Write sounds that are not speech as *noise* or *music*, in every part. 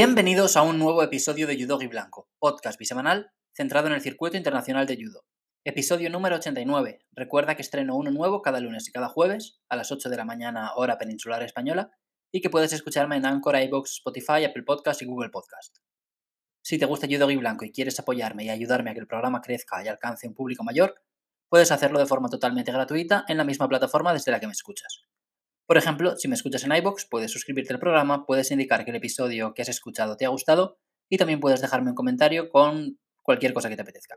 Bienvenidos a un nuevo episodio de Judo Blanco, podcast bisemanal centrado en el circuito internacional de judo. Episodio número 89. Recuerda que estreno uno nuevo cada lunes y cada jueves a las 8 de la mañana hora peninsular española y que puedes escucharme en Anchor, iVoox, Spotify, Apple Podcast y Google Podcast. Si te gusta Judo Blanco y quieres apoyarme y ayudarme a que el programa crezca y alcance un público mayor, puedes hacerlo de forma totalmente gratuita en la misma plataforma desde la que me escuchas. Por ejemplo, si me escuchas en iBox, puedes suscribirte al programa, puedes indicar que el episodio que has escuchado te ha gustado y también puedes dejarme un comentario con cualquier cosa que te apetezca.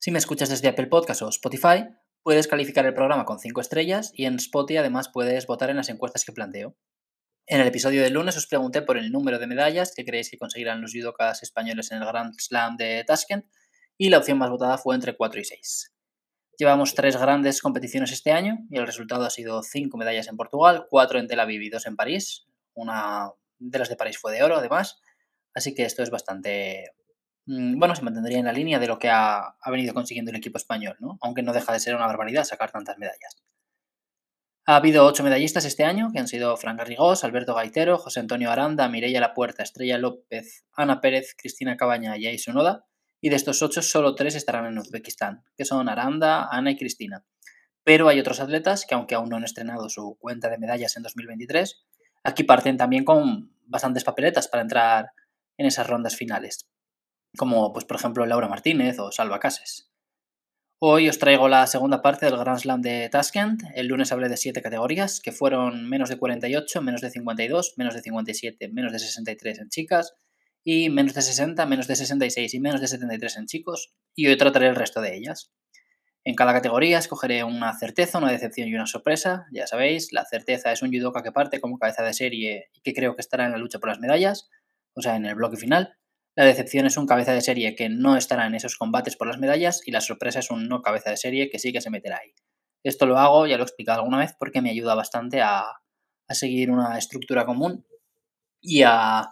Si me escuchas desde Apple Podcast o Spotify, puedes calificar el programa con 5 estrellas y en Spotify además puedes votar en las encuestas que planteo. En el episodio del lunes os pregunté por el número de medallas que creéis que conseguirán los judokas españoles en el Grand Slam de Tashkent y la opción más votada fue entre 4 y 6. Llevamos tres grandes competiciones este año y el resultado ha sido cinco medallas en Portugal, cuatro en Tel Aviv y dos en París. Una de las de París fue de oro, además. Así que esto es bastante. Mm, bueno, se mantendría en la línea de lo que ha, venido consiguiendo el equipo español, ¿no? Aunque no deja de ser una barbaridad sacar tantas medallas. Ha habido ocho medallistas este año, que han sido Fran Garrigós, Alberto Gaitero, José Antonio Aranda, Mireia Lapuerta, Estrella López, Ana Pérez, Cristina Cabaña y Aisu Noda y de estos ocho solo tres estarán en Uzbekistán, que son Aranda, Ana y Cristina. Pero hay otros atletas que aunque aún no han estrenado su cuenta de medallas en 2023, aquí parten también con bastantes papeletas para entrar en esas rondas finales, como pues por ejemplo Laura Martínez o Salva Cases. Hoy os traigo la segunda parte del Grand Slam de Tashkent. El lunes hablé de siete categorías, que fueron menos de 48, menos de 52, menos de 57, menos de 63 en chicas, y menos de 60, menos de 66 y menos de 73 en chicos, y hoy trataré el resto de ellas. En cada categoría escogeré una certeza, una decepción y una sorpresa. Ya sabéis, la certeza es un judoka que parte como cabeza de serie y que creo que estará en la lucha por las medallas, o sea, en el bloque final. La decepción es un cabeza de serie que no estará en esos combates por las medallas y la sorpresa es un no cabeza de serie que sí que se meterá ahí. Esto lo hago, ya lo he explicado alguna vez, porque me ayuda bastante a, a seguir una estructura común y a,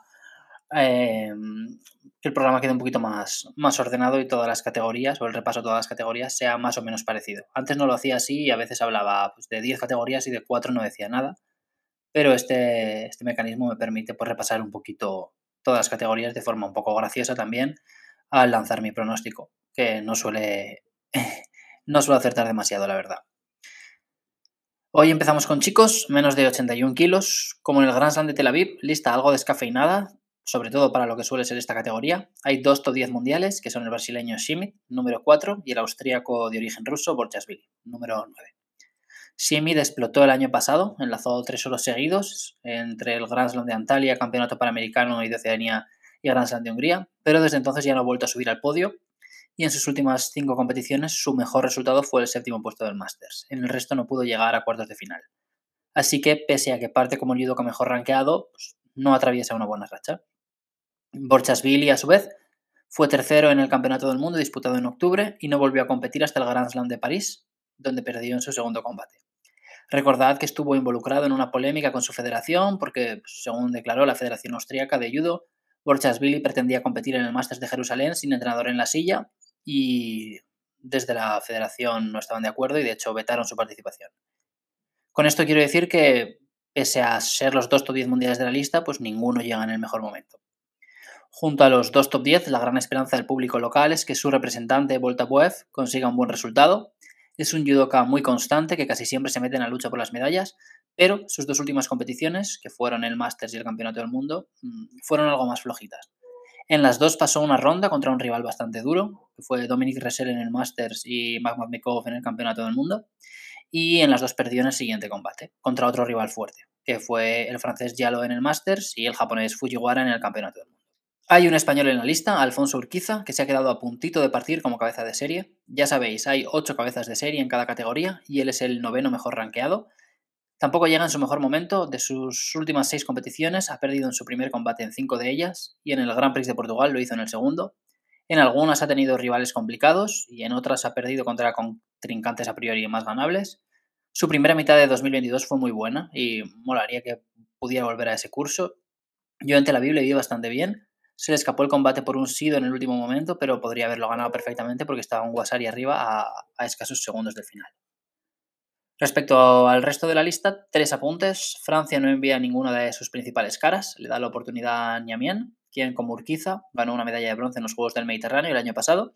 Em, que el programa quede un poquito más, más ordenado y todas las categorías, o el repaso de todas las categorías, sea más o menos parecido. Antes no lo hacía así y a veces hablaba pues, de 10 categorías y de 4 no decía nada, pero este, este mecanismo me permite pues, repasar un poquito todas las categorías de forma un poco graciosa también al lanzar mi pronóstico, que no suele, *laughs* no suele acertar demasiado, la verdad. Hoy empezamos con chicos, menos de 81 kilos, como en el Grand Slam de Tel Aviv, lista algo descafeinada, sobre todo para lo que suele ser esta categoría. Hay dos top 10 mundiales, que son el brasileño Schmidt, número 4, y el austríaco de origen ruso, Borchasvili, número 9. Schmidt explotó el año pasado, enlazó tres oros seguidos entre el Grand Slam de Antalya, Campeonato Panamericano y de Oceanía y Grand Slam de Hungría, pero desde entonces ya no ha vuelto a subir al podio y en sus últimas cinco competiciones su mejor resultado fue el séptimo puesto del Masters. En el resto no pudo llegar a cuartos de final. Así que, pese a que parte como el judoka mejor rankeado, pues, no atraviesa una buena racha. Borchasvili, a su vez, fue tercero en el Campeonato del Mundo disputado en octubre y no volvió a competir hasta el Grand Slam de París, donde perdió en su segundo combate. Recordad que estuvo involucrado en una polémica con su federación porque, según declaró la Federación Austríaca de Judo, Borchasvili pretendía competir en el Masters de Jerusalén sin entrenador en la silla y desde la federación no estaban de acuerdo y de hecho vetaron su participación. Con esto quiero decir que, pese a ser los dos top 10 mundiales de la lista, pues ninguno llega en el mejor momento. Junto a los dos top 10, la gran esperanza del público local es que su representante, Volta Boev, consiga un buen resultado. Es un judoka muy constante que casi siempre se mete en la lucha por las medallas, pero sus dos últimas competiciones, que fueron el Masters y el Campeonato del Mundo, mm, fueron algo más flojitas. En las dos pasó una ronda contra un rival bastante duro, que fue Dominic Ressel en el Masters y Magmednikov en el Campeonato del Mundo, y en las dos perdió en el siguiente combate, contra otro rival fuerte, que fue el francés Yalo en el Masters y el japonés Fujiwara en el Campeonato del Mundo. Hay un español en la lista, Alfonso Urquiza, que se ha quedado a puntito de partir como cabeza de serie. Ya sabéis, hay ocho cabezas de serie en cada categoría y él es el noveno mejor rankeado. Tampoco llega en su mejor momento. De sus últimas seis competiciones, ha perdido en su primer combate en cinco de ellas y en el Grand Prix de Portugal lo hizo en el segundo. En algunas ha tenido rivales complicados y en otras ha perdido contra contrincantes a priori más ganables. Su primera mitad de 2022 fue muy buena y molaría que pudiera volver a ese curso. Yo en Tel Aviv le vi bastante bien se le escapó el combate por un sido en el último momento, pero podría haberlo ganado perfectamente porque estaba un Wasari arriba a, escasos segundos del final. Respecto al resto de la lista, tres apuntes. Francia no envía ninguna de sus principales caras, le da la oportunidad a Niamien, quien como Urquiza ganó una medalla de bronce en los Juegos del Mediterráneo el año pasado.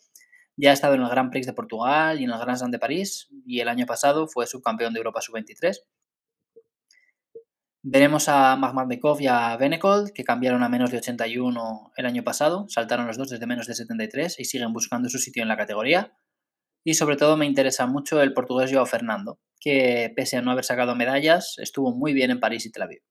Ya ha estado en el Grand Prix de Portugal y en el Grand Slam de París, y el año pasado fue subcampeón de Europa sub-23. Veremos a Makhmadmekov y a Benekol, que cambiaron a menos de 81 el año pasado, saltaron los dos desde menos de 73 y siguen buscando su sitio en la categoría. Y sobre todo me interesa mucho el portugués Joao Fernando, que pese a no haber sacado medallas, estuvo muy bien en París y Tel Aviv.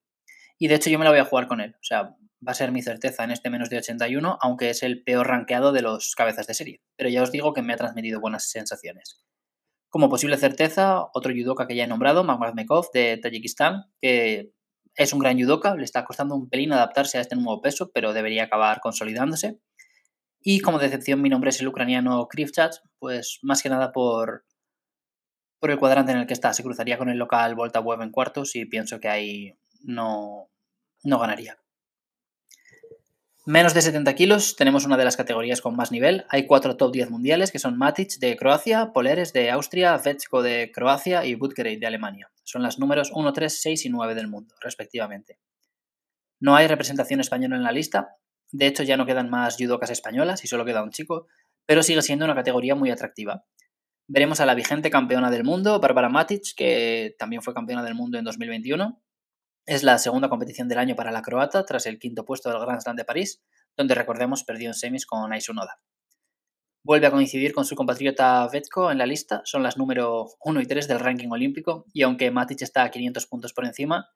Y de hecho yo me la voy a jugar con él, o sea, va a ser mi certeza en este menos de 81, aunque es el peor rankeado de los cabezas de serie. Pero ya os digo que me ha transmitido buenas sensaciones. Como posible certeza, otro judoka que ya he nombrado, Makhmadmekov de Tayikistán, que es un gran judoka, le está costando un pelín adaptarse a este nuevo peso, pero debería acabar consolidándose. Y como decepción, mi nombre es el ucraniano Krivchach, pues más que nada por, por el cuadrante en el que está. Se cruzaría con el local Volta Web en cuartos y pienso que ahí no, no ganaría. Menos de 70 kilos, tenemos una de las categorías con más nivel. Hay cuatro top 10 mundiales que son Matic de Croacia, Poleres de Austria, Vetsko de Croacia y Butkereit de Alemania. Son las números 1, 3, 6 y 9 del mundo, respectivamente. No hay representación española en la lista. De hecho, ya no quedan más judocas españolas y solo queda un chico, pero sigue siendo una categoría muy atractiva. Veremos a la vigente campeona del mundo, Barbara Matic, que también fue campeona del mundo en 2021, es la segunda competición del año para la croata, tras el quinto puesto del Grand Slam de París, donde recordemos perdió en semis con Aisunoda. Vuelve a coincidir con su compatriota Vetko en la lista, son las número 1 y 3 del ranking olímpico, y aunque Matic está a 500 puntos por encima,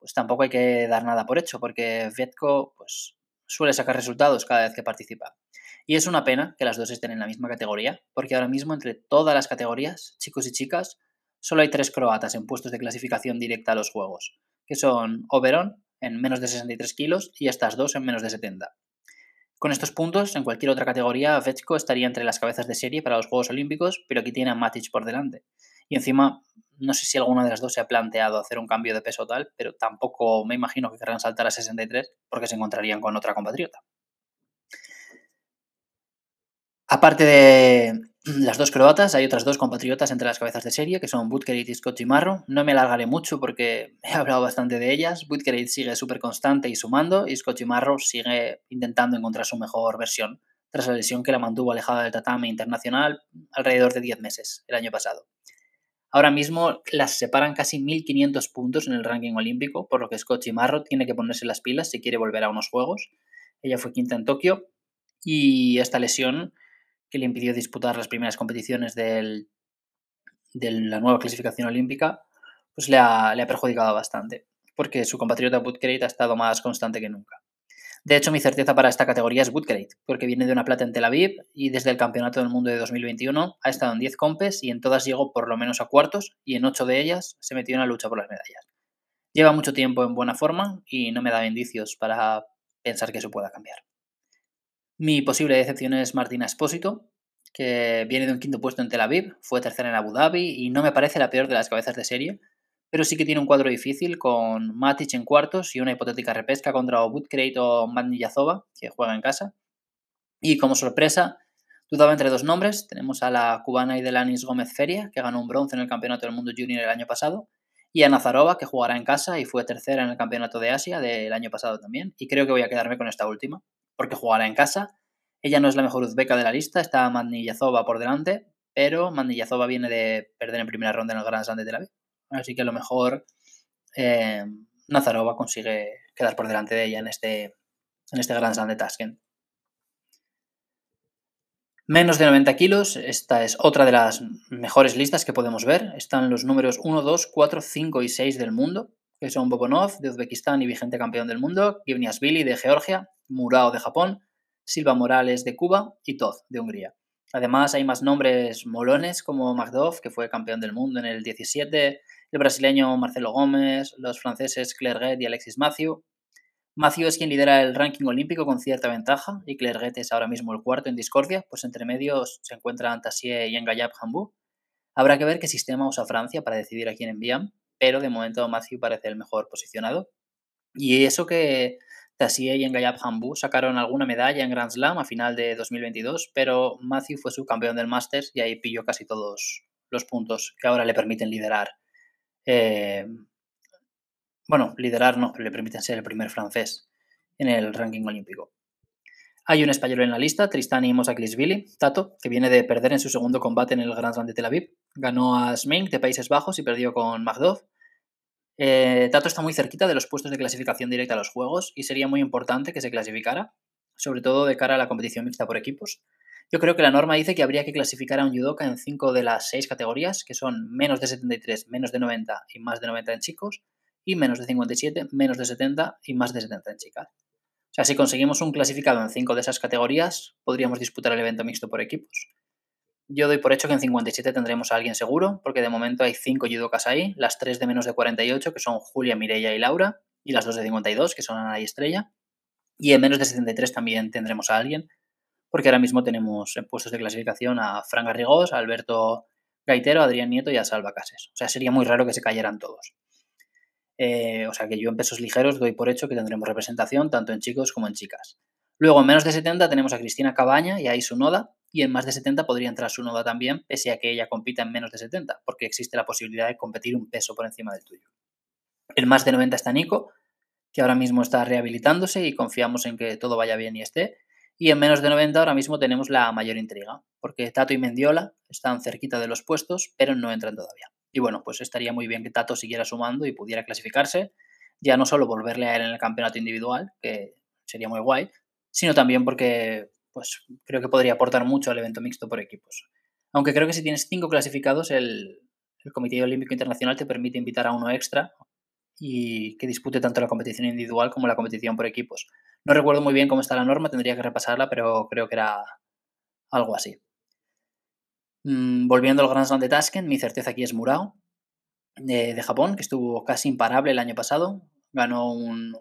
pues tampoco hay que dar nada por hecho, porque Vetko pues, suele sacar resultados cada vez que participa. Y es una pena que las dos estén en la misma categoría, porque ahora mismo entre todas las categorías, chicos y chicas, solo hay tres croatas en puestos de clasificación directa a los Juegos que son Oberon en menos de 63 kilos y estas dos en menos de 70. Con estos puntos, en cualquier otra categoría, Vetsko estaría entre las cabezas de serie para los Juegos Olímpicos, pero aquí tiene a Matic por delante. Y encima, no sé si alguna de las dos se ha planteado hacer un cambio de peso tal, pero tampoco me imagino que querrán saltar a 63 porque se encontrarían con otra compatriota. Aparte de las dos croatas, hay otras dos compatriotas entre las cabezas de serie, que son Butkerit y Scott Marro. No me alargaré mucho porque *laughs* he hablado bastante de ellas. Butkerit sigue súper constante y sumando, y Scott Marro sigue intentando encontrar su mejor versión, tras la lesión que la mantuvo alejada del tatame internacional alrededor de 10 meses, el año pasado. Ahora mismo las separan casi 1.500 puntos en el ranking olímpico, por lo que Scott Marro tiene que ponerse las pilas si quiere volver a unos Juegos. Ella fue quinta en Tokio y esta lesión que le impidió disputar las primeras competiciones de la nueva clasificación olímpica, pues le ha, perjudicado bastante, porque su compatriota Butkereit ha estado más constante que nunca. De hecho, mi certeza para esta categoría es Butkereit, porque viene de una plata en Tel Aviv y desde el Campeonato del Mundo de 2021 ha estado en 10 compes y en todas llegó por lo menos a cuartos y en 8 de ellas se metió en la lucha por las medallas. Lleva mucho tiempo en buena forma y no me da indicios para pensar que eso pueda cambiar. Mi posible decepción es Martina Espósito, que viene de un quinto puesto en Tel Aviv, fue tercera en Abu Dhabi y no me parece la peor de las cabezas de serie, pero sí que tiene un cuadro difícil con Matic en cuartos y una hipotética repesca contra Woodcrate o Yazova, que juega en casa. Y como sorpresa, dudaba entre dos nombres. Tenemos a la cubana Idelanis Gómez Feria, que ganó un bronce en el Campeonato del Mundo Junior el año pasado, y a Nazarova, que jugará en casa y fue tercera en el Campeonato de Asia del año pasado también. Y creo que voy a quedarme con esta última porque jugará en casa. Ella no es la mejor uzbeka de la lista, está Mandillazova por delante, pero Mandillazova viene de perder en primera ronda en el Grand Slam de Tel Aviv. Así que a lo mejor eh, Nazarova consigue quedar por delante de ella en este, en este Grand Slam de Tashkent. Menos de 90 kilos, esta es otra de las mejores listas que podemos ver. Están los números 1, 2, 4, 5 y 6 del mundo, que son Bobonov de Uzbekistán y vigente campeón del mundo, Givniasvili de Georgia, Murao de Japón, Silva Morales de Cuba y Toz de Hungría. Además, hay más nombres molones como Magdov, que fue campeón del mundo en el 17, el brasileño Marcelo Gómez, los franceses Clerget y Alexis Mathieu. Mathieu es quien lidera el ranking olímpico con cierta ventaja y Clerget es ahora mismo el cuarto en discordia, pues entre medios se encuentran Tassier y Engayab Hambú. Habrá que ver qué sistema usa Francia para decidir a quién envían, pero de momento Mathieu parece el mejor posicionado. Y eso que Tassier y Engayab Hambu sacaron alguna medalla en Grand Slam a final de 2022, pero Matthew fue subcampeón del Masters y ahí pilló casi todos los puntos que ahora le permiten liderar. Eh, bueno, liderar no, pero le permiten ser el primer francés en el ranking olímpico. Hay un español en la lista, Tristani Mosaklisvili, Tato, que viene de perder en su segundo combate en el Grand Slam de Tel Aviv. Ganó a Smink de Países Bajos y perdió con Magdov. Eh, Tato está muy cerquita de los puestos de clasificación directa a los Juegos y sería muy importante que se clasificara, sobre todo de cara a la competición mixta por equipos. Yo creo que la norma dice que habría que clasificar a un judoka en 5 de las 6 categorías, que son menos de 73, menos de 90 y más de 90 en chicos, y menos de 57, menos de 70 y más de 70 en chicas. O sea, si conseguimos un clasificado en 5 de esas categorías, podríamos disputar el evento mixto por equipos. Yo doy por hecho que en 57 tendremos a alguien seguro, porque de momento hay 5 judokas ahí, las 3 de menos de 48, que son Julia, Mireia y Laura, y las 2 de 52, que son Ana y Estrella. Y en menos de 73 también tendremos a alguien, porque ahora mismo tenemos en puestos de clasificación a Fran Garrigós, a Alberto Gaitero, a Adrián Nieto y a Salva Cases. O sea, sería muy raro que se cayeran todos. Eh, o sea que yo en pesos ligeros doy por hecho que tendremos representación tanto en chicos como en chicas. Luego en menos de 70 tenemos a Cristina Cabaña y a Isunoda, y en más de 70 podría entrar su noda también, pese a que ella compita en menos de 70, porque existe la posibilidad de competir un peso por encima del tuyo. En más de 90 está Nico, que ahora mismo está rehabilitándose y confiamos en que todo vaya bien y esté. Y en menos de 90 ahora mismo tenemos la mayor intriga, porque Tato y Mendiola están cerquita de los puestos, pero no entran todavía. Y bueno, pues estaría muy bien que Tato siguiera sumando y pudiera clasificarse, ya no solo volverle a él en el campeonato individual, que sería muy guay, sino también porque pues creo que podría aportar mucho al evento mixto por equipos. Aunque creo que si tienes cinco clasificados, el, Comité Olímpico Internacional te permite invitar a uno extra y que dispute tanto la competición individual como la competición por equipos. No recuerdo muy bien cómo está la norma, tendría que repasarla, pero creo que era algo así. Mm, volviendo al Grand Slam de Tashkent, mi certeza aquí es Murao, de, Japón, que estuvo casi imparable el año pasado. Ganó un,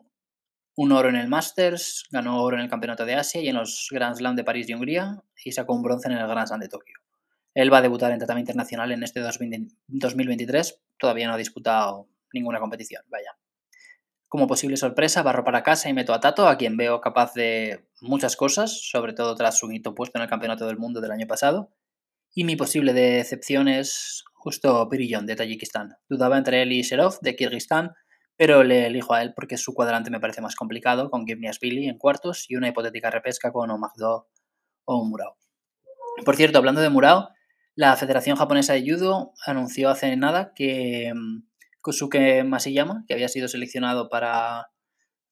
un, oro en el Masters, ganó oro en el Campeonato de Asia y en los Grand Slam de París y Hungría, y sacó un bronce en el Grand Slam de Tokio. Él va a debutar en tatami internacional en este 2023, todavía no ha disputado ninguna competición, vaya. Como posible sorpresa, barro para casa y meto a Tato, a quien veo capaz de muchas cosas, sobre todo tras su hito puesto en el Campeonato del Mundo del año pasado. Y mi posible decepción es justo Pirillón de Tayikistán. Dudaba entre él y Sherov de Kirguistán, pero le elijo a él porque su cuadrante me parece más complicado, con Billy en cuartos y una hipotética repesca con Omagdo o Murao. Por cierto, hablando de Murao, la Federación Japonesa de Judo anunció hace nada que mm, Kosuke Masiyama, que había sido seleccionado para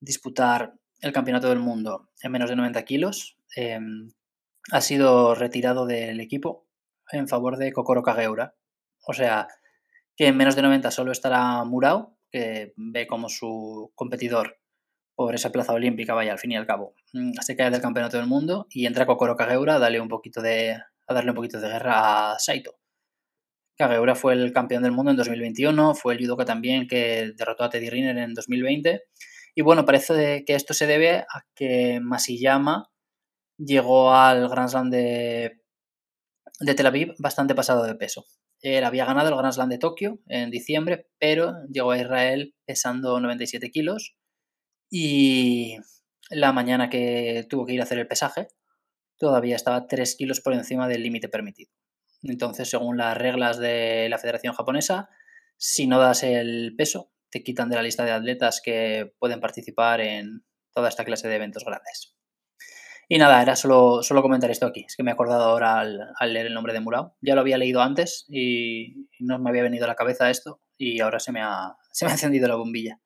disputar el Campeonato del Mundo en menos de 90 kilos, em, ha sido retirado del equipo en favor de Kokoro Kageura. O sea, que en menos de 90 solo estará Murao, que ve como su competidor por esa plaza olímpica, vaya, al fin y al cabo, mm, se cae del Campeonato del Mundo y entra Kokoro Kageura a darle un poquito de, a darle un poquito de guerra a Saito. Kageura fue el campeón del mundo en 2021, fue el judoka también que derrotó a Teddy Riner en 2020. Y bueno, parece que esto se debe a que Masiyama llegó al Grand Slam de, de Tel Aviv bastante pasado de peso. Él había ganado el Grand Slam de Tokio en diciembre, pero llegó a Israel pesando 97 kilos y la mañana que tuvo que ir a hacer el pesaje todavía estaba 3 kilos por encima del límite permitido. Entonces, según las reglas de la Federación Japonesa, si no das el peso, te quitan de la lista de atletas que pueden participar en toda esta clase de eventos grandes. Y nada, era solo, solo comentar esto aquí. Es que me he acordado ahora al, leer el nombre de Murao. Ya lo había leído antes y no me había venido a la cabeza esto y ahora se me ha, se me ha *laughs* encendido la bombilla.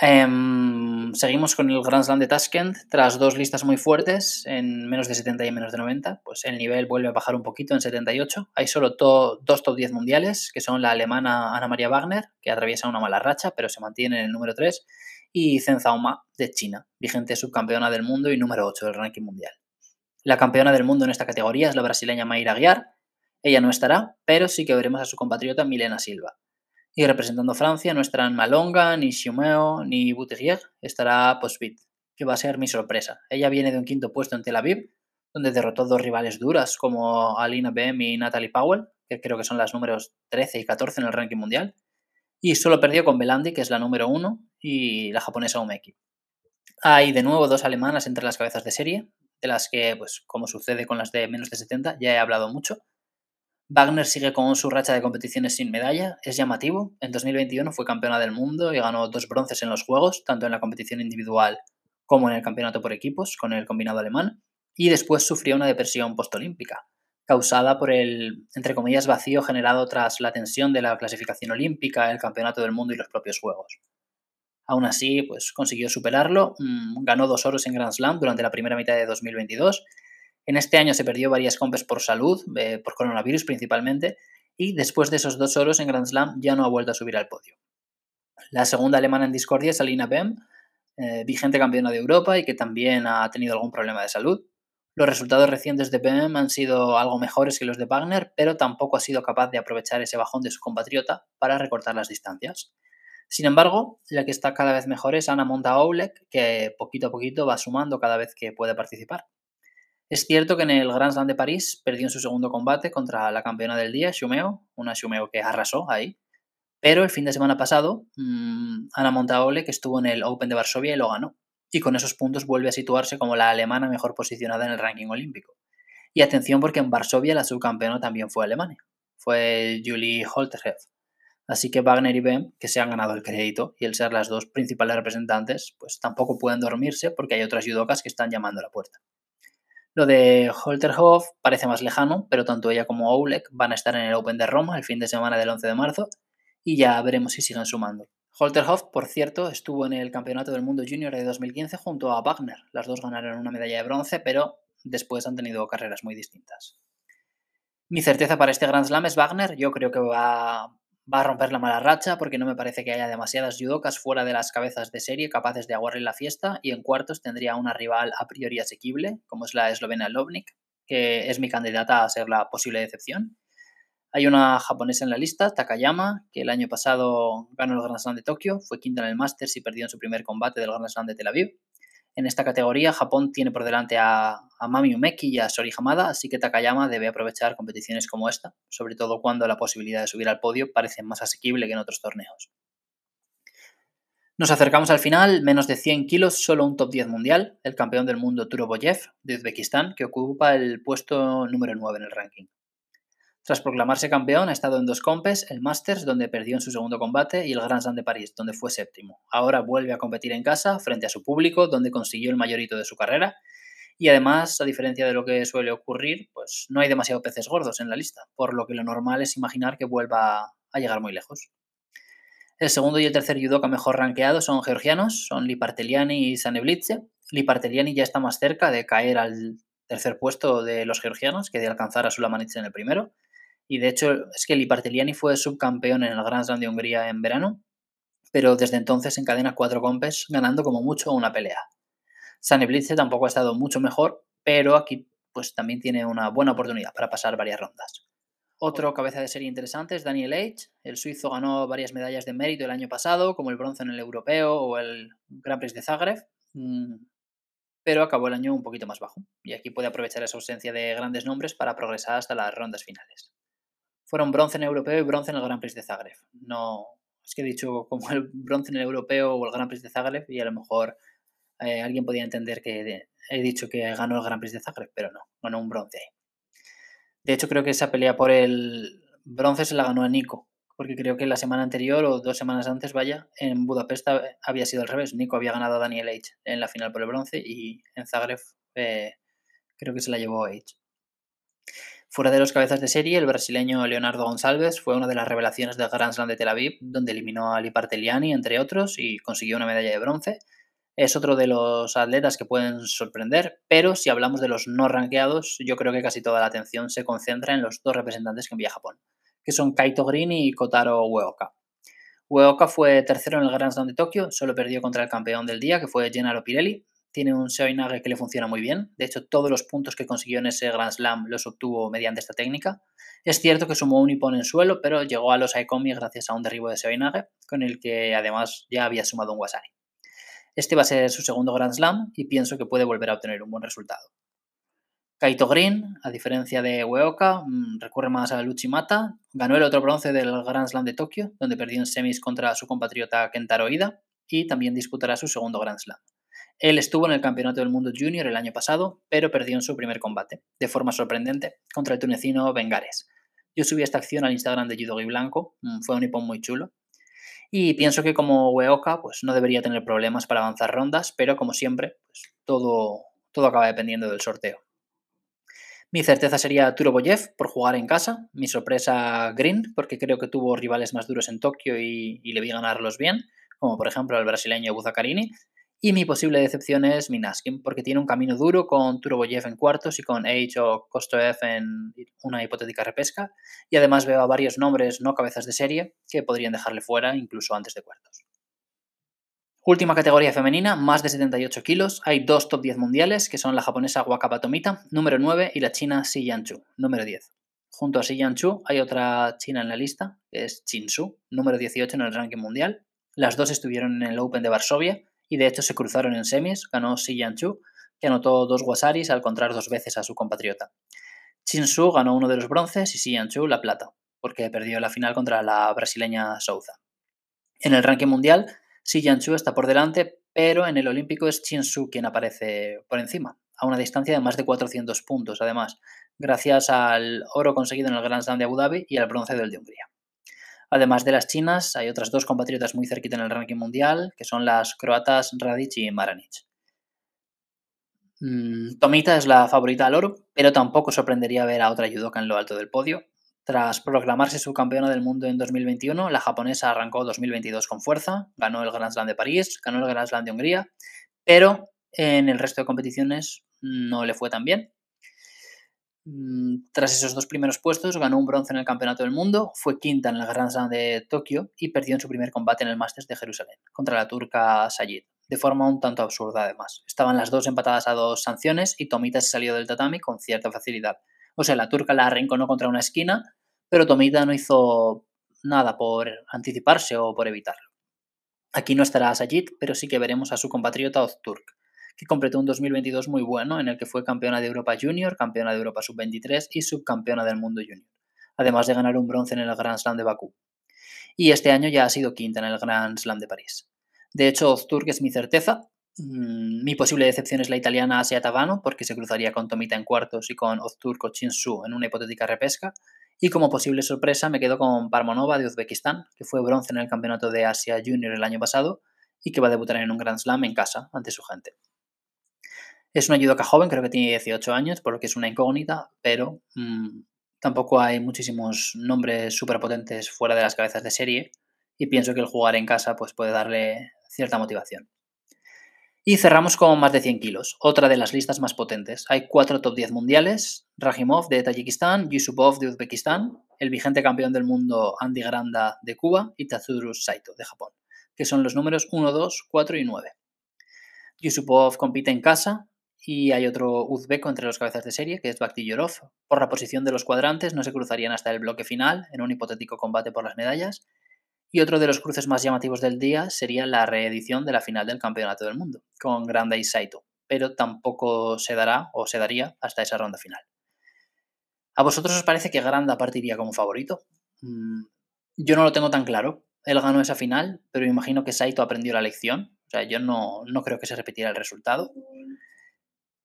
Em, seguimos con el Grand Slam de Tashkent. Tras dos listas muy fuertes, en menos de 70 y menos de 90, pues el nivel vuelve a bajar un poquito en 78. Hay solo dos top 10 mundiales, que son la alemana Ana María Wagner, que atraviesa una mala racha, pero se mantiene en el número 3, y Zhen Zaoma de China, vigente subcampeona del mundo y número 8 del ranking mundial. La campeona del mundo en esta categoría es la brasileña Mayra Aguiar. Ella no estará, pero sí que veremos a su compatriota Milena Silva. Y representando a Francia no estarán Malonga, ni Chumeo, ni Bouterier, estará Posbit, que va a ser mi sorpresa. Ella viene de un quinto puesto en Tel Aviv, donde derrotó dos rivales duras como Alina Bem y Natalie Powell, que creo que son las números 13 y 14 en el ranking mundial, y solo perdió con Belandi, que es la número 1, y la japonesa Umeki. Hay de nuevo dos alemanas entre las cabezas de serie, de las que, pues como sucede con las de menos de 70, ya he hablado mucho, Wagner sigue con su racha de competiciones sin medalla, es llamativo. En 2021 fue campeona del mundo y ganó dos bronces en los Juegos, tanto en la competición individual como en el campeonato por equipos con el combinado alemán, y después sufrió una depresión postolímpica, causada por el, entre comillas, vacío generado tras la tensión de la clasificación olímpica, el campeonato del mundo y los propios Juegos. Aún así, pues consiguió superarlo, mm, ganó dos oros en Grand Slam durante la primera mitad de 2022 en este año se perdió varias compes por salud, eh, por coronavirus principalmente, y después de esos dos oros en Grand Slam ya no ha vuelto a subir al podio. La segunda alemana en discordia es Alina Bem, eh, vigente campeona de Europa y que también ha tenido algún problema de salud. Los resultados recientes de Bem han sido algo mejores que los de Wagner, pero tampoco ha sido capaz de aprovechar ese bajón de su compatriota para recortar las distancias. Sin embargo, la que está cada vez mejor es Ana Monta que poquito a poquito va sumando cada vez que puede participar. Es cierto que en el Grand Slam de París perdió en su segundo combate contra la campeona del día, Shumeo, una Shumeo que arrasó ahí. Pero el fin de semana pasado, mm, Ana Montaole, que estuvo en el Open de Varsovia y lo ganó. Y con esos puntos vuelve a situarse como la alemana mejor posicionada en el ranking olímpico. Y atención porque en Varsovia la subcampeona también fue Alemania. Fue Julie Holterhef. Así que Wagner y Bem, que se han ganado el crédito y el ser las dos principales representantes, pues tampoco pueden dormirse porque hay otras judocas que están llamando a la puerta. Lo de Holterhoff parece más lejano, pero tanto ella como Oulek van a estar en el Open de Roma el fin de semana del 11 de marzo y ya veremos si siguen sumando. Holterhoff, por cierto, estuvo en el Campeonato del Mundo Junior de 2015 junto a Wagner. Las dos ganaron una medalla de bronce, pero después han tenido carreras muy distintas. Mi certeza para este Grand Slam es Wagner. Yo creo que va, va a romper la mala racha porque no me parece que haya demasiadas judocas fuera de las cabezas de serie capaces de aguarle la fiesta y en cuartos tendría una rival a priori asequible como es la eslovena Lovnik, que es mi candidata a ser la posible decepción. Hay una japonesa en la lista, Takayama, que el año pasado ganó el Grand Slam de Tokio, fue quinta en el Masters y perdió en su primer combate del Grand Slam de Tel Aviv. En esta categoría, Japón tiene por delante a, Mami Umeki y a Sori Hamada, así que Takayama debe aprovechar competiciones como esta, sobre todo cuando la posibilidad de subir al podio parece más asequible que en otros torneos. Nos acercamos al final, menos de 100 kilos, solo un top 10 mundial, el campeón del mundo Turoboyev de Uzbekistán, que ocupa el puesto número 9 en el ranking. Tras proclamarse campeón, ha estado en dos compes, el Masters, donde perdió en su segundo combate, y el Grand Slam de París, donde fue séptimo. Ahora vuelve a competir en casa, frente a su público, donde consiguió el mayorito de su carrera. Y además, a diferencia de lo que suele ocurrir, pues no hay demasiados peces gordos en la lista, por lo que lo normal es imaginar que vuelva a llegar muy lejos. El segundo y el tercer judoka mejor rankeados son georgianos, son Liparteliani y Saneblitze. Liparteliani ya está más cerca de caer al tercer puesto de los georgianos que de alcanzar a Sulamanitz en el primero. Y de hecho es que Liparteliani fue subcampeón en el Grand Slam de Hungría en verano, pero desde entonces encadena cuatro compes, ganando como mucho una pelea. Saneblitze tampoco ha estado mucho mejor, pero aquí pues también tiene una buena oportunidad para pasar varias rondas. Otro cabeza de serie interesante es Daniel H. El suizo ganó varias medallas de mérito el año pasado, como el bronce en el europeo o el Grand Prix de Zagreb, mm, pero acabó el año un poquito más bajo. Y aquí puede aprovechar esa ausencia de grandes nombres para progresar hasta las rondas finales fueron bronce en el europeo y bronce en el Grand Prix de Zagreb. No, es que he dicho como el bronce en el europeo o el Grand Prix de Zagreb y a lo mejor eh, alguien podía entender que he dicho que ganó el Grand Prix de Zagreb, pero no, ganó un bronce ahí. De hecho, creo que esa pelea por el bronce se la ganó a Nico, porque creo que la semana anterior o dos semanas antes, vaya, en Budapest había sido al revés. Nico había ganado a Daniel H en la final por el bronce y en Zagreb eh, creo que se la llevó H. Fuera de los cabezas de serie, el brasileño Leonardo Gonçalves fue una de las revelaciones del Grand Slam de Tel Aviv, donde eliminó a Liparteliani, entre otros, y consiguió una medalla de bronce. Es otro de los atletas que pueden sorprender, pero si hablamos de los no rankeados, yo creo que casi toda la atención se concentra en los dos representantes que envía Japón, que son Kaito Green y Kotaro Ueoka. Ueoka fue tercero en el Grand Slam de Tokio, solo perdió contra el campeón del día, que fue Gennaro Pirelli, tiene un Seoinage que le funciona muy bien. De hecho, todos los puntos que consiguió en ese Grand Slam los obtuvo mediante esta técnica. Es cierto que sumó un hipón en suelo, pero llegó a los Aikomi gracias a un derribo de Seoinage, con el que además ya había sumado un Wasari. Este va a ser su segundo Grand Slam y pienso que puede volver a obtener un buen resultado. Kaito Green, a diferencia de Ueoka, mm, recurre más a Luchimata. Ganó el otro bronce del Grand Slam de Tokio, donde perdió en semis contra su compatriota Kentaro Ida, y también disputará su segundo Grand Slam. Él estuvo en el Campeonato del Mundo Junior el año pasado, pero perdió en su primer combate, de forma sorprendente, contra el tunecino Bengares. Yo subí esta acción al Instagram de Judogi Blanco, mm, fue un hipón muy chulo. Y pienso que como Weoka, pues no debería tener problemas para avanzar rondas, pero como siempre, pues todo, todo acaba dependiendo del sorteo. Mi certeza sería Turoboyev por jugar en casa. Mi sorpresa Green, porque creo que tuvo rivales más duros en Tokio y, le vi ganarlos bien, como por ejemplo el brasileño Buzacarini. Y mi posible decepción es Minaskin, porque tiene un camino duro con Turoboyev en cuartos y con Age o Kostoev en una hipotética repesca. Y además veo a varios nombres no cabezas de serie que podrían dejarle fuera incluso antes de cuartos. Última categoría femenina, más de 78 kilos. Hay dos top 10 mundiales, que son la japonesa Wakaba Tomita, número 9, y la china Xi Yanchu, número 10. Junto a Xi Yanchu hay otra china en la lista, que es Su, número 18 en el ranking mundial. Las dos estuvieron en el Open de Varsovia y de hecho se cruzaron en semis. Ganó Xi Yanchu, que anotó dos wasaris al contrar dos veces a su compatriota. Su ganó uno de los bronces y Xi Yanchu la plata, porque perdió la final contra la brasileña Souza. En el ranking mundial, Sí, Yanshu está por delante, pero en el Olímpico es Su quien aparece por encima, a una distancia de más de 400 puntos, además, gracias al oro conseguido en el Grand Slam de Abu Dhabi y al bronce del de Hungría. Además de las chinas, hay otras dos compatriotas muy cerquita en el ranking mundial, que son las croatas Radic y Maranic. Mm, Tomita es la favorita al oro, pero tampoco sorprendería ver a otra judoka en lo alto del podio. Tras proclamarse subcampeona del mundo en 2021, la japonesa arrancó 2022 con fuerza, ganó el Grand Slam de París, ganó el Grand Slam de Hungría, pero en el resto de competiciones no le fue tan bien. Mm, tras esos dos primeros puestos, ganó un bronce en el Campeonato del Mundo, fue quinta en el Grand Slam de Tokio y perdió en su primer combate en el Masters de Jerusalén contra la turca Sayid, de forma un tanto absurda además. Estaban las dos empatadas a dos sanciones y Tomita se salió del tatami con cierta facilidad. O sea, la turca la arrinconó contra una esquina pero Tomita no hizo nada por anticiparse o por evitarlo. Aquí no estará Sajid, pero sí que veremos a su compatriota Ozturk, que completó un 2022 muy bueno en el que fue campeona de Europa Junior, campeona de Europa Sub-23 y subcampeona del mundo junior, además de ganar un bronce en el Grand Slam de Bakú. Y este año ya ha sido quinta en el Grand Slam de París. De hecho, Ozturk es mi certeza. Mm, mi posible decepción es la italiana Asia Tavano, porque se cruzaría con Tomita en cuartos y con Ozturk o Chinsu en una hipotética repesca, y como posible sorpresa me quedo con Parmonova de Uzbekistán, que fue bronce en el Campeonato de Asia Junior el año pasado y que va a debutar en un Grand Slam en casa ante su gente. Es una judoka joven, creo que tiene 18 años, por lo que es una incógnita, pero mm, tampoco hay muchísimos nombres súper potentes fuera de las cabezas de serie y pienso que el jugar en casa pues, puede darle cierta motivación. Y cerramos con más de 100 kilos, otra de las listas más potentes. Hay cuatro top 10 mundiales, Rajimov de Tayikistán, Yusupov de Uzbekistán, el vigente campeón del mundo Andy Granda de Cuba y Tatsuro Saito de Japón, que son los números 1, 2, 4 y 9. Yusupov compite en casa y hay otro uzbeco entre los cabezas de serie, que es Bakhti Yorov. Por la posición de los cuadrantes no se cruzarían hasta el bloque final en un hipotético combate por las medallas y otro de los cruces más llamativos del día sería la reedición de la final del Campeonato del Mundo, con Granda y Saito, pero tampoco se dará o se daría hasta esa ronda final. ¿A vosotros os parece que Granda partiría como favorito? Mm, yo no lo tengo tan claro. Él ganó esa final, pero imagino que Saito aprendió la lección. O sea, yo no, no creo que se repitiera el resultado.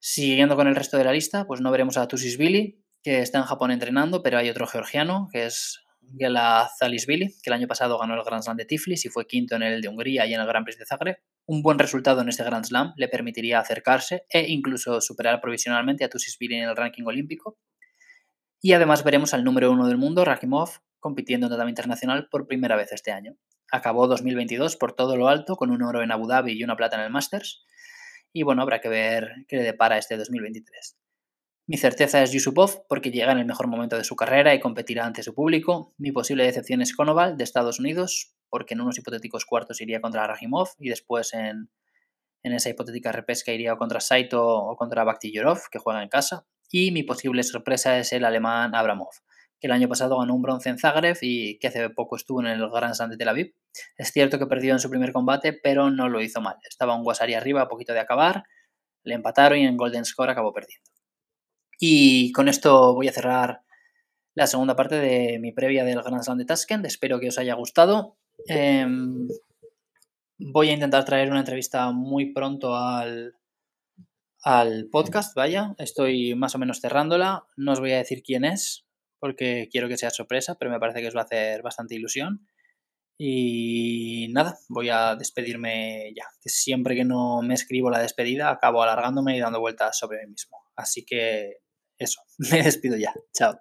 Siguiendo con el resto de la lista, pues no veremos a Billy, que está en Japón entrenando, pero hay otro georgiano, que es Gela Zalisvili, que el año pasado ganó el Grand Slam de Tiflis y fue quinto en el de Hungría y en el Grand Prix de Zagreb. Un buen resultado en este Grand Slam le permitiría acercarse e incluso superar provisionalmente a Tusisvili en el ranking olímpico. Y además veremos al número uno del mundo, Rakimov, compitiendo en tatami internacional por primera vez este año. Acabó 2022 por todo lo alto, con un oro en Abu Dhabi y una plata en el Masters. Y bueno, habrá que ver qué le depara este 2023. Mi certeza es Yusupov porque llega en el mejor momento de su carrera y competirá ante su público. Mi posible decepción es Konoval de Estados Unidos porque en unos hipotéticos cuartos iría contra Rajimov y después en, esa hipotética repesca iría contra Saito o contra Bakhtiyorov que juega en casa. Y mi posible sorpresa es el alemán Abramov el año pasado ganó un bronce en Zagreb y que hace poco estuvo en el Grand Slam de Tel Aviv. Es cierto que perdió en su primer combate, pero no lo hizo mal. Estaba un Guasari arriba a poquito de acabar, le empataron y en Golden Score acabó perdiendo. Y con esto voy a cerrar la segunda parte de mi previa del Grand Slam de Tashkent. Espero que os haya gustado. Em, voy a intentar traer una entrevista muy pronto al, al podcast, vaya. Estoy más o menos cerrándola. No os voy a decir quién es, porque quiero que sea sorpresa, pero me parece que os va a hacer bastante ilusión. Y nada, voy a despedirme ya, siempre que no me escribo la despedida acabo alargándome y dando vueltas sobre mí mismo. Así que eso, *laughs* me despido ya. Chao.